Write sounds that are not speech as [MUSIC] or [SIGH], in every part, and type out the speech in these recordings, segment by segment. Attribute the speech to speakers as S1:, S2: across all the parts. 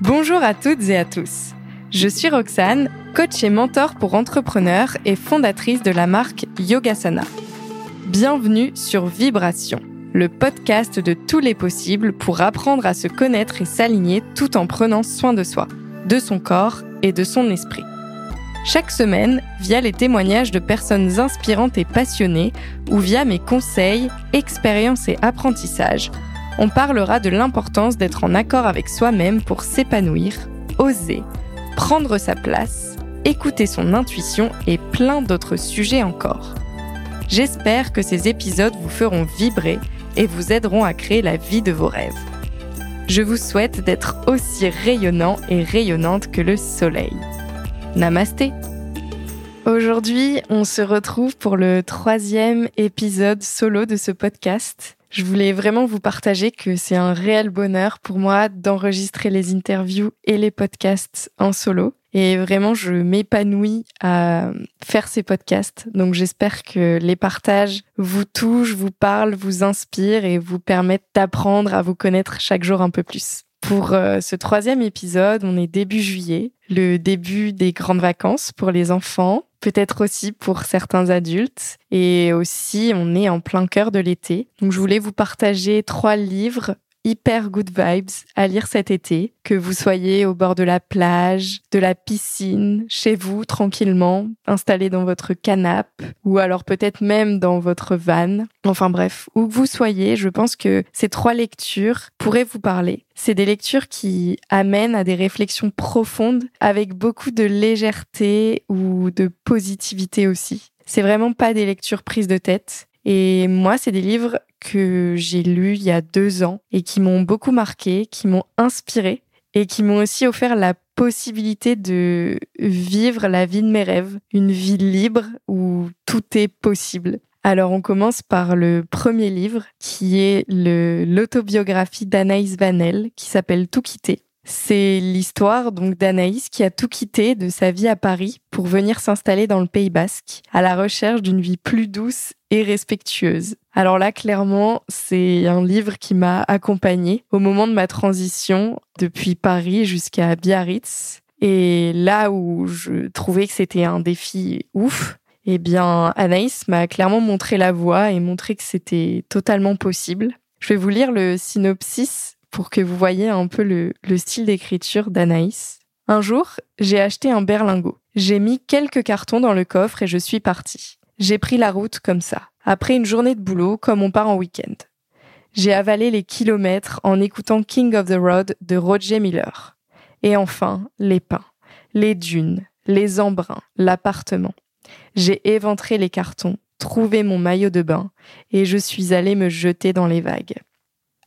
S1: Bonjour à toutes et à tous. Je suis Roxane, coach et mentor pour entrepreneurs et fondatrice de la marque Yogasana. Bienvenue sur Vibration, le podcast de tous les possibles pour apprendre à se connaître et s'aligner tout en prenant soin de soi, de son corps et de son esprit. Chaque semaine, via les témoignages de personnes inspirantes et passionnées, ou via mes conseils, expériences et apprentissages, on parlera de l'importance d'être en accord avec soi-même pour s'épanouir, oser, prendre sa place, écouter son intuition et plein d'autres sujets encore. J'espère que ces épisodes vous feront vibrer et vous aideront à créer la vie de vos rêves. Je vous souhaite d'être aussi rayonnant et rayonnante que le soleil. Namasté Aujourd'hui, on se retrouve pour le troisième épisode solo de ce podcast. Je voulais vraiment vous partager que c'est un réel bonheur pour moi d'enregistrer les interviews et les podcasts en solo. Et vraiment, je m'épanouis à faire ces podcasts. Donc j'espère que les partages vous touchent, vous parlent, vous inspirent et vous permettent d'apprendre à vous connaître chaque jour un peu plus. Pour euh, ce troisième épisode, on est début juillet, le début des grandes vacances pour les enfants peut-être aussi pour certains adultes. Et aussi, on est en plein cœur de l'été. Donc, je voulais vous partager trois livres hyper good vibes à lire cet été, que vous soyez au bord de la plage, de la piscine, chez vous tranquillement, installé dans votre canapé ou alors peut-être même dans votre van. Enfin bref, où que vous soyez, je pense que ces trois lectures pourraient vous parler. C'est des lectures qui amènent à des réflexions profondes avec beaucoup de légèreté ou de positivité aussi. C'est vraiment pas des lectures prises de tête. Et moi, c'est des livres que j'ai lus il y a deux ans et qui m'ont beaucoup marqué, qui m'ont inspiré et qui m'ont aussi offert la possibilité de vivre la vie de mes rêves, une vie libre où tout est possible. Alors on commence par le premier livre qui est l'autobiographie d'Anaïs Vanel qui s'appelle Tout quitter. C'est l'histoire donc d'Anaïs qui a tout quitté de sa vie à Paris pour venir s'installer dans le Pays Basque à la recherche d'une vie plus douce et respectueuse. Alors là, clairement, c'est un livre qui m'a accompagnée au moment de ma transition depuis Paris jusqu'à Biarritz. Et là où je trouvais que c'était un défi ouf, eh bien, Anaïs m'a clairement montré la voie et montré que c'était totalement possible. Je vais vous lire le synopsis pour que vous voyez un peu le, style d'écriture d'Anaïs. Un jour, j'ai acheté un berlingot. J'ai mis quelques cartons dans le coffre et je suis partie. J'ai pris la route comme ça, après une journée de boulot comme on part en week-end. J'ai avalé les kilomètres en écoutant King of the Road de Roger Miller. Et enfin, les pins, les dunes, les embruns, l'appartement. J'ai éventré les cartons, trouvé mon maillot de bain et je suis allée me jeter dans les vagues.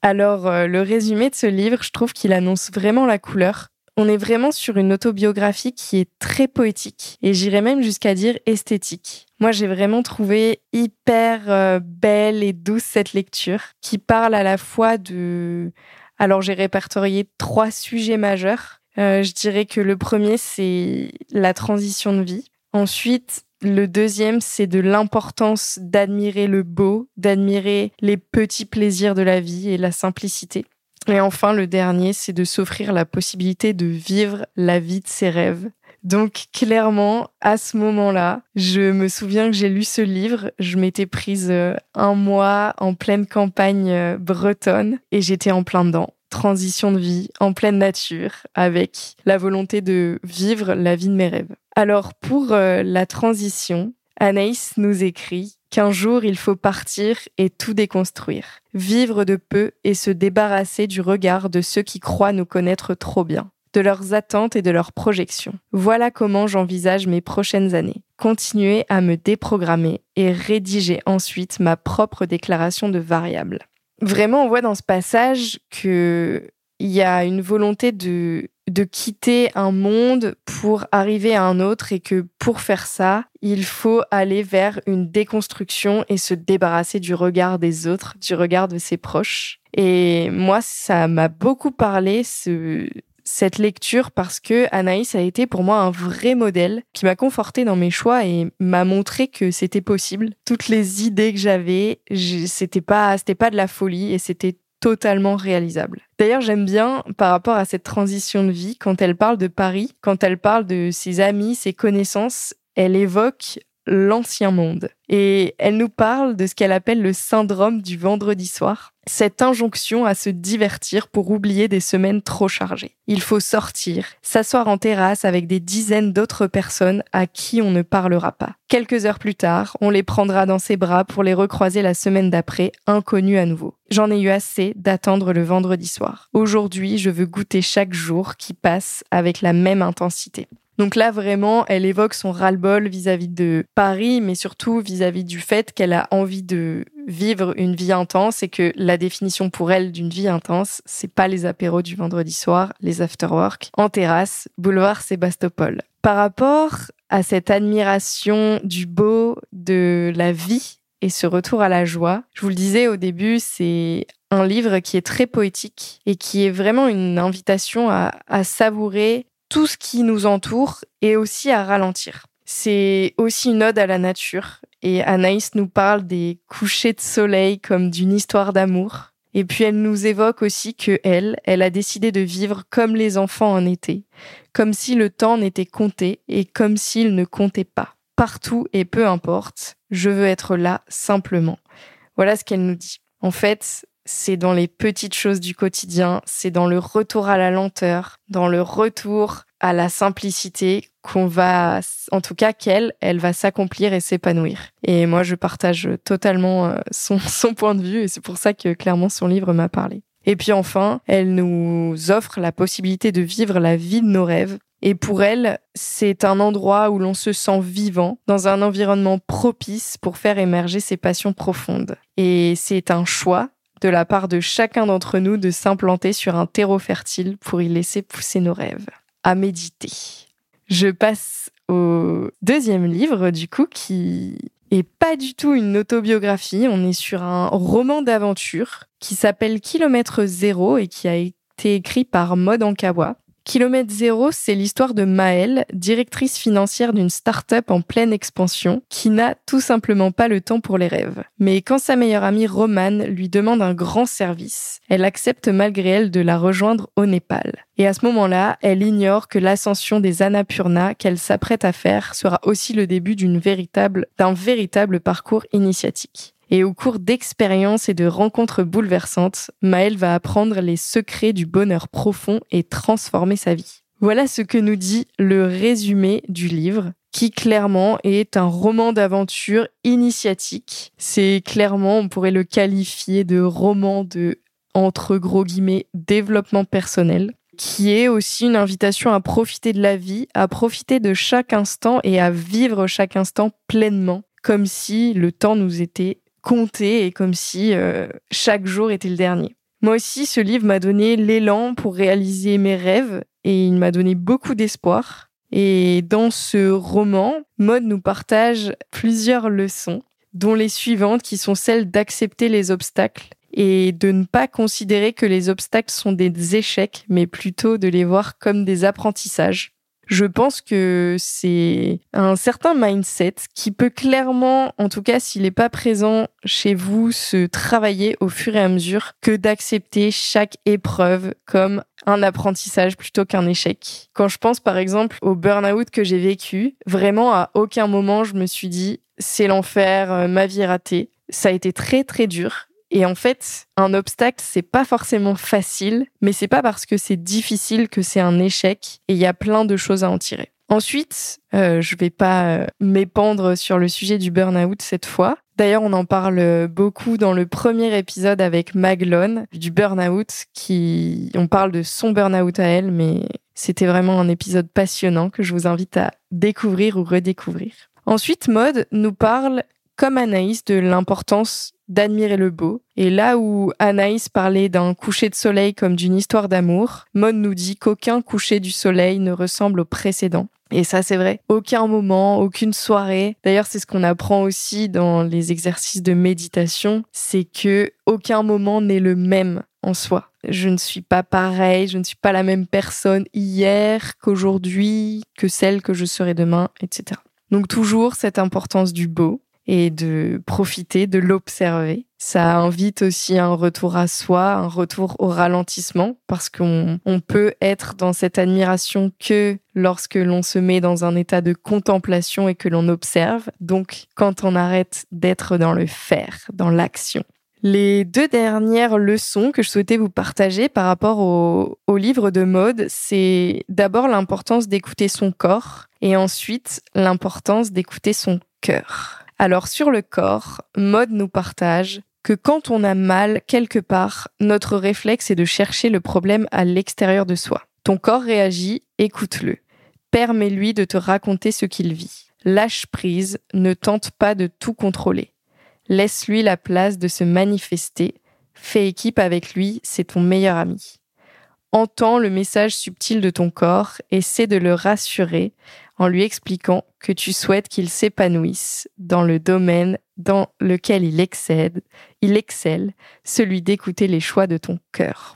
S1: Alors, euh, le résumé de ce livre, je trouve qu'il annonce vraiment la couleur. On est vraiment sur une autobiographie qui est très poétique et j'irais même jusqu'à dire esthétique. Moi, j'ai vraiment trouvé hyper euh, belle et douce cette lecture qui parle à la fois de... Alors, j'ai répertorié trois sujets majeurs. Euh, je dirais que le premier, c'est la transition de vie. Ensuite, le deuxième, c'est de l'importance d'admirer le beau, d'admirer les petits plaisirs de la vie et la simplicité. Et enfin, le dernier, c'est de s'offrir la possibilité de vivre la vie de ses rêves. Donc clairement, à ce moment-là, je me souviens que j'ai lu ce livre, je m'étais prise euh, un mois en pleine campagne euh, bretonne et j'étais en plein dedans. Transition de vie, en pleine nature, avec la volonté de vivre la vie de mes rêves. Alors pour euh, la transition, Anaïs nous écrit qu'un jour il faut partir et tout déconstruire, vivre de peu et se débarrasser du regard de ceux qui croient nous connaître trop bien, de leurs attentes et de leurs projections. Voilà comment j'envisage mes prochaines années. Continuer à me déprogrammer et rédiger ensuite ma propre déclaration de variable. Vraiment, on voit dans ce passage que il y a une volonté de de quitter un monde pour arriver à un autre et que pour faire ça, il faut aller vers une déconstruction et se débarrasser du regard des autres, du regard de ses proches. Et moi, ça m'a beaucoup parlé, ce, cette lecture, parce que Anaïs a été pour moi un vrai modèle qui m'a conforté dans mes choix et m'a montré que c'était possible. Toutes les idées que j'avais, c'était pas, c'était pas de la folie et c'était totalement réalisable. D'ailleurs, j'aime bien par rapport à cette transition de vie, quand elle parle de Paris, quand elle parle de ses amis, ses connaissances, elle évoque l'ancien monde. Et elle nous parle de ce qu'elle appelle le syndrome du vendredi soir, cette injonction à se divertir pour oublier des semaines trop chargées. Il faut sortir, s'asseoir en terrasse avec des dizaines d'autres personnes à qui on ne parlera pas. Quelques heures plus tard, on les prendra dans ses bras pour les recroiser la semaine d'après, inconnus à nouveau. J'en ai eu assez d'attendre le vendredi soir. Aujourd'hui, je veux goûter chaque jour qui passe avec la même intensité. Donc là, vraiment, elle évoque son ras-le-bol vis-à-vis de Paris, mais surtout vis-à-vis du fait qu'elle a envie de vivre une vie intense et que la définition pour elle d'une vie intense, c'est pas les apéros du vendredi soir, les afterwork, en terrasse, boulevard Sébastopol. Par rapport à cette admiration du beau, de la vie et ce retour à la joie, je vous le disais au début, c'est un livre qui est très poétique et qui est vraiment une invitation à, à savourer tout ce qui nous entoure et aussi à ralentir. C'est aussi une ode à la nature et Anaïs nous parle des couchers de soleil comme d'une histoire d'amour. Et puis elle nous évoque aussi que elle, elle a décidé de vivre comme les enfants en été, comme si le temps n'était compté et comme s'il ne comptait pas. Partout et peu importe, je veux être là simplement. Voilà ce qu'elle nous dit. En fait, c'est dans les petites choses du quotidien, c'est dans le retour à la lenteur, dans le retour à la simplicité qu'on va, en tout cas qu'elle, elle va s'accomplir et s'épanouir. Et moi, je partage totalement euh, son, [LAUGHS] son point de vue et c'est pour ça que clairement son livre m'a parlé. Et puis enfin, elle nous offre la possibilité de vivre la vie de nos rêves. Et pour elle, c'est un endroit où l'on se sent vivant, dans un environnement propice pour faire émerger ses passions profondes. Et c'est un choix de la part de chacun d'entre nous de s'implanter sur un terreau fertile pour y laisser pousser nos rêves. À méditer. Je passe au deuxième livre, du coup, qui est pas du tout une autobiographie. On est sur un roman d'aventure qui s'appelle Kilomètre Zéro et qui a été écrit par Maud Ankawa. Kilomètre Zéro, c'est l'histoire de Maëlle, directrice financière d'une start-up en pleine expansion, qui n'a tout simplement pas le temps pour les rêves. Mais quand sa meilleure amie Romane lui demande un grand service, elle accepte malgré elle de la rejoindre au Népal. Et à ce moment-là, elle ignore que l'ascension des Annapurna qu'elle s'apprête à faire sera aussi le début d'une véritable, d'un véritable parcours initiatique. Et au cours d'expériences et de rencontres bouleversantes, Maëlle va apprendre les secrets du bonheur profond et transformer sa vie. Voilà ce que nous dit le résumé du livre, qui clairement est un roman d'aventure initiatique. C'est clairement, on pourrait le qualifier de roman de, entre gros guillemets, développement personnel qui est aussi une invitation à profiter de la vie, à profiter de chaque instant et à vivre chaque instant pleinement, comme si le temps nous était compter et comme si euh, chaque jour était le dernier. Moi aussi, ce livre m'a donné l'élan pour réaliser mes rêves et il m'a donné beaucoup d'espoir. Et dans ce roman, Maud nous partage plusieurs leçons, dont les suivantes qui sont celles d'accepter les obstacles et de ne pas considérer que les obstacles sont des échecs, mais plutôt de les voir comme des apprentissages. Je pense que c'est un certain mindset qui peut clairement, en tout cas s'il n'est pas présent chez vous, se travailler au fur et à mesure que d'accepter chaque épreuve comme un apprentissage plutôt qu'un échec. Quand je pense par exemple au burn-out que j'ai vécu, vraiment à aucun moment je me suis dit c'est l'enfer, euh, ma vie ratée. Ça a été très très dur et en fait, un obstacle, c'est pas forcément facile, mais c'est pas parce que c'est difficile que c'est un échec et il y a plein de choses à en tirer. Ensuite, euh, je vais pas euh, m'épandre sur le sujet du burn-out cette fois. D'ailleurs, on en parle beaucoup dans le premier épisode avec Maglone du burn-out qui, on parle de son burn-out à elle, mais c'était vraiment un épisode passionnant que je vous invite à découvrir ou redécouvrir. Ensuite, Mode nous parle comme Anaïs de l'importance d'admirer le beau. Et là où Anaïs parlait d'un coucher de soleil comme d'une histoire d'amour, Maud nous dit qu'aucun coucher du soleil ne ressemble au précédent. Et ça, c'est vrai. Aucun moment, aucune soirée. D'ailleurs, c'est ce qu'on apprend aussi dans les exercices de méditation. C'est que aucun moment n'est le même en soi. Je ne suis pas pareil, je ne suis pas la même personne hier qu'aujourd'hui, que celle que je serai demain, etc. Donc toujours cette importance du beau et de profiter, de l'observer. Ça invite aussi un retour à soi, un retour au ralentissement, parce qu'on peut être dans cette admiration que lorsque l'on se met dans un état de contemplation et que l'on observe. Donc, quand on arrête d'être dans le faire, dans l'action. Les deux dernières leçons que je souhaitais vous partager par rapport au, au livre de mode, c'est d'abord l'importance d'écouter son corps et ensuite l'importance d'écouter son cœur. Alors sur le corps, Mode nous partage que quand on a mal quelque part, notre réflexe est de chercher le problème à l'extérieur de soi. Ton corps réagit, écoute-le. Permets-lui de te raconter ce qu'il vit. Lâche prise, ne tente pas de tout contrôler. Laisse-lui la place de se manifester. Fais équipe avec lui, c'est ton meilleur ami. Entends le message subtil de ton corps, essaie de le rassurer en lui expliquant que tu souhaites qu'il s'épanouisse dans le domaine dans lequel il excède, il excelle, celui d'écouter les choix de ton cœur.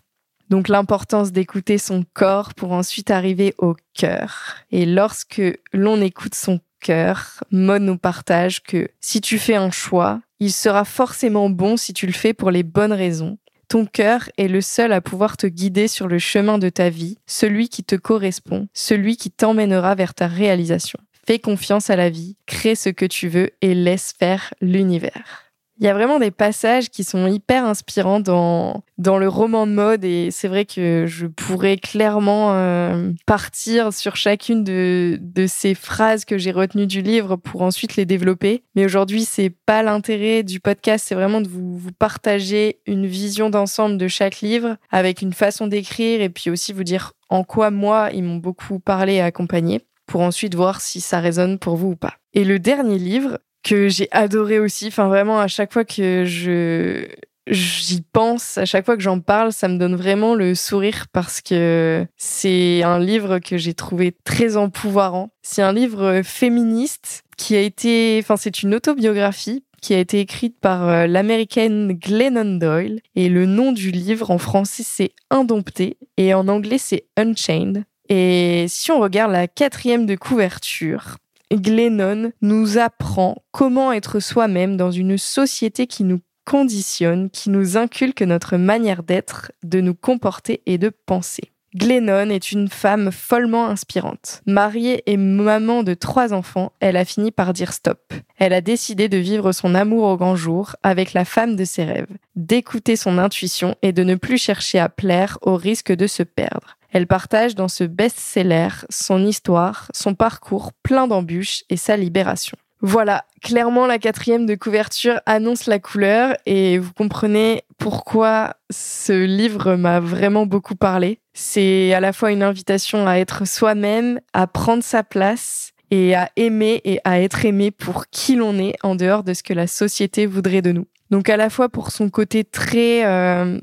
S1: Donc l'importance d'écouter son corps pour ensuite arriver au cœur. Et lorsque l'on écoute son cœur, Maud nous partage que si tu fais un choix, il sera forcément bon si tu le fais pour les bonnes raisons ton cœur est le seul à pouvoir te guider sur le chemin de ta vie, celui qui te correspond, celui qui t'emmènera vers ta réalisation. Fais confiance à la vie, crée ce que tu veux et laisse faire l'univers. Il y a vraiment des passages qui sont hyper inspirants dans, dans le roman de mode et c'est vrai que je pourrais clairement euh, partir sur chacune de, de ces phrases que j'ai retenues du livre pour ensuite les développer. Mais aujourd'hui, c'est pas l'intérêt du podcast, c'est vraiment de vous, vous partager une vision d'ensemble de chaque livre avec une façon d'écrire et puis aussi vous dire en quoi moi, ils m'ont beaucoup parlé et accompagné pour ensuite voir si ça résonne pour vous ou pas. Et le dernier livre, que j'ai adoré aussi. Enfin, vraiment, à chaque fois que je j'y pense, à chaque fois que j'en parle, ça me donne vraiment le sourire parce que c'est un livre que j'ai trouvé très empouvoirant. C'est un livre féministe qui a été, enfin, c'est une autobiographie qui a été écrite par euh, l'américaine Glennon Doyle et le nom du livre en français c'est Indompté et en anglais c'est Unchained. Et si on regarde la quatrième de couverture, Glennon nous apprend comment être soi-même dans une société qui nous conditionne, qui nous inculque notre manière d'être, de nous comporter et de penser. Glennon est une femme follement inspirante. Mariée et maman de trois enfants, elle a fini par dire stop. Elle a décidé de vivre son amour au grand jour avec la femme de ses rêves, d'écouter son intuition et de ne plus chercher à plaire au risque de se perdre. Elle partage dans ce best-seller son histoire, son parcours plein d'embûches et sa libération. Voilà, clairement la quatrième de couverture annonce la couleur et vous comprenez pourquoi ce livre m'a vraiment beaucoup parlé. C'est à la fois une invitation à être soi-même, à prendre sa place et à aimer et à être aimé pour qui l'on est en dehors de ce que la société voudrait de nous. Donc à la fois pour son côté très euh,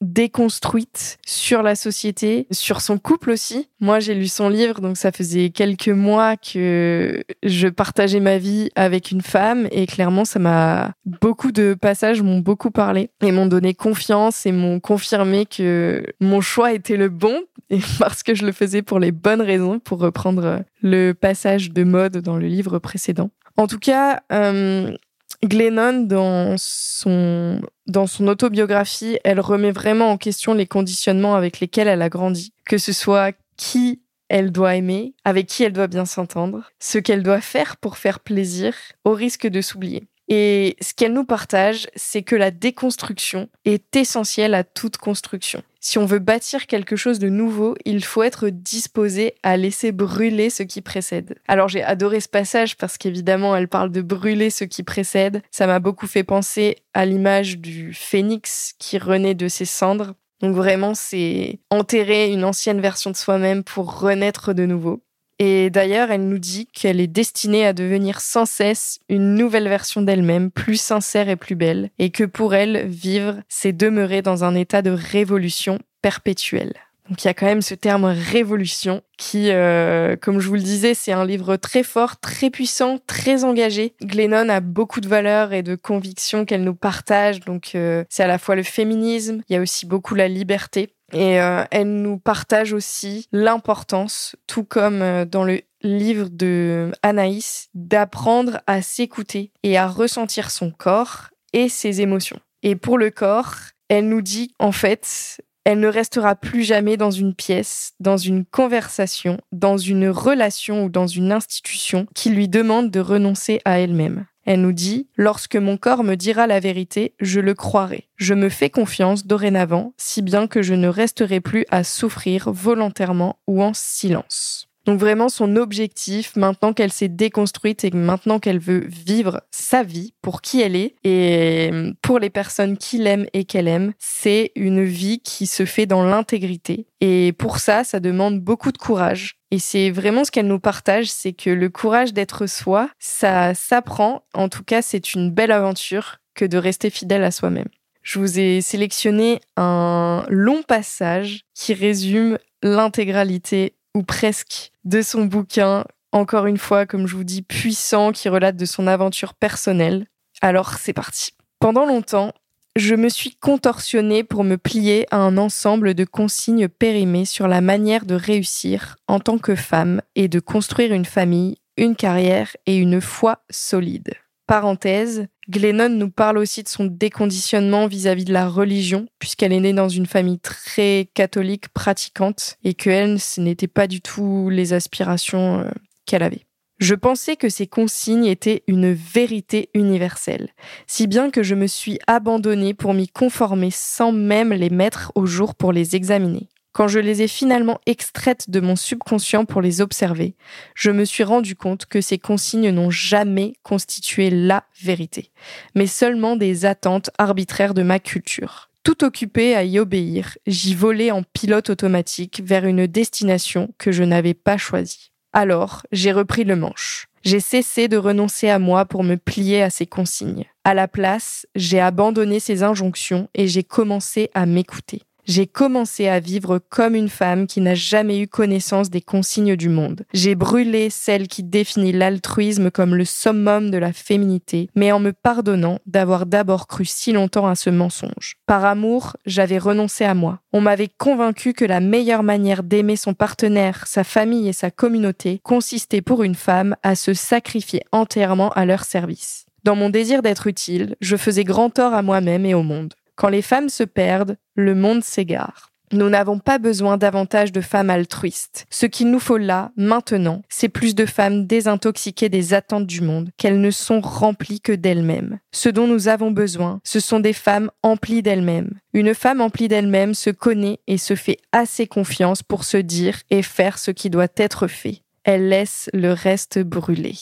S1: déconstruite sur la société, sur son couple aussi. Moi, j'ai lu son livre, donc ça faisait quelques mois que je partageais ma vie avec une femme et clairement, ça m'a beaucoup de passages m'ont beaucoup parlé et m'ont donné confiance et m'ont confirmé que mon choix était le bon [LAUGHS] et parce que je le faisais pour les bonnes raisons, pour reprendre le passage de mode dans le livre précédent. En tout cas, euh, Glennon, dans son, dans son autobiographie, elle remet vraiment en question les conditionnements avec lesquels elle a grandi, que ce soit qui elle doit aimer, avec qui elle doit bien s'entendre, ce qu'elle doit faire pour faire plaisir, au risque de s'oublier. Et ce qu'elle nous partage, c'est que la déconstruction est essentielle à toute construction. Si on veut bâtir quelque chose de nouveau, il faut être disposé à laisser brûler ce qui précède. Alors j'ai adoré ce passage parce qu'évidemment elle parle de brûler ce qui précède. Ça m'a beaucoup fait penser à l'image du phénix qui renaît de ses cendres. Donc vraiment c'est enterrer une ancienne version de soi-même pour renaître de nouveau. Et d'ailleurs, elle nous dit qu'elle est destinée à devenir sans cesse une nouvelle version d'elle-même, plus sincère et plus belle, et que pour elle, vivre, c'est demeurer dans un état de révolution perpétuelle. Donc il y a quand même ce terme révolution qui, euh, comme je vous le disais, c'est un livre très fort, très puissant, très engagé. Glennon a beaucoup de valeurs et de convictions qu'elle nous partage. Donc euh, c'est à la fois le féminisme, il y a aussi beaucoup la liberté. Et euh, elle nous partage aussi l'importance, tout comme euh, dans le livre de Anaïs, d'apprendre à s'écouter et à ressentir son corps et ses émotions. Et pour le corps, elle nous dit en fait, elle ne restera plus jamais dans une pièce, dans une conversation, dans une relation ou dans une institution qui lui demande de renoncer à elle-même. Elle nous dit Lorsque mon corps me dira la vérité, je le croirai. Je me fais confiance dorénavant, si bien que je ne resterai plus à souffrir volontairement ou en silence. Donc vraiment son objectif, maintenant qu'elle s'est déconstruite et maintenant qu'elle veut vivre sa vie pour qui elle est et pour les personnes qui l'aiment et qu'elle aime, c'est une vie qui se fait dans l'intégrité. Et pour ça, ça demande beaucoup de courage. Et c'est vraiment ce qu'elle nous partage, c'est que le courage d'être soi, ça s'apprend. En tout cas, c'est une belle aventure que de rester fidèle à soi-même. Je vous ai sélectionné un long passage qui résume l'intégralité ou presque de son bouquin, encore une fois, comme je vous dis, puissant, qui relate de son aventure personnelle. Alors c'est parti. Pendant longtemps, je me suis contorsionnée pour me plier à un ensemble de consignes périmées sur la manière de réussir en tant que femme et de construire une famille, une carrière et une foi solide. Parenthèse, Glennon nous parle aussi de son déconditionnement vis-à-vis de la religion, puisqu'elle est née dans une famille très catholique pratiquante et que elle, ce n'était pas du tout les aspirations euh, qu'elle avait. Je pensais que ces consignes étaient une vérité universelle, si bien que je me suis abandonnée pour m'y conformer sans même les mettre au jour pour les examiner. Quand je les ai finalement extraites de mon subconscient pour les observer, je me suis rendu compte que ces consignes n'ont jamais constitué la vérité, mais seulement des attentes arbitraires de ma culture. Tout occupé à y obéir, j'y volais en pilote automatique vers une destination que je n'avais pas choisie. Alors, j'ai repris le manche. J'ai cessé de renoncer à moi pour me plier à ces consignes. À la place, j'ai abandonné ces injonctions et j'ai commencé à m'écouter j'ai commencé à vivre comme une femme qui n'a jamais eu connaissance des consignes du monde. J'ai brûlé celle qui définit l'altruisme comme le summum de la féminité, mais en me pardonnant d'avoir d'abord cru si longtemps à ce mensonge. Par amour, j'avais renoncé à moi. On m'avait convaincu que la meilleure manière d'aimer son partenaire, sa famille et sa communauté consistait pour une femme à se sacrifier entièrement à leur service. Dans mon désir d'être utile, je faisais grand tort à moi-même et au monde. Quand les femmes se perdent, le monde s'égare. Nous n'avons pas besoin davantage de femmes altruistes. Ce qu'il nous faut là, maintenant, c'est plus de femmes désintoxiquées des attentes du monde, qu'elles ne sont remplies que d'elles-mêmes. Ce dont nous avons besoin, ce sont des femmes emplies d'elles-mêmes. Une femme emplie d'elle-même se connaît et se fait assez confiance pour se dire et faire ce qui doit être fait. Elle laisse le reste brûler.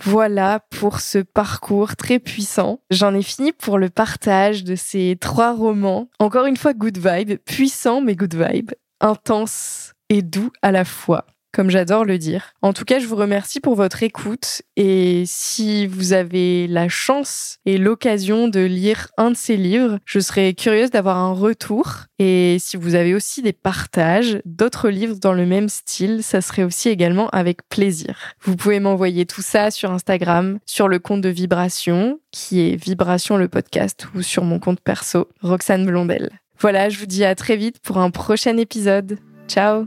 S1: Voilà pour ce parcours très puissant. J'en ai fini pour le partage de ces trois romans. Encore une fois, good vibe, puissant mais good vibe, intense et doux à la fois comme j'adore le dire. En tout cas, je vous remercie pour votre écoute et si vous avez la chance et l'occasion de lire un de ces livres, je serais curieuse d'avoir un retour et si vous avez aussi des partages d'autres livres dans le même style, ça serait aussi également avec plaisir. Vous pouvez m'envoyer tout ça sur Instagram, sur le compte de Vibration, qui est Vibration le podcast, ou sur mon compte perso, Roxane Blondel. Voilà, je vous dis à très vite pour un prochain épisode. Ciao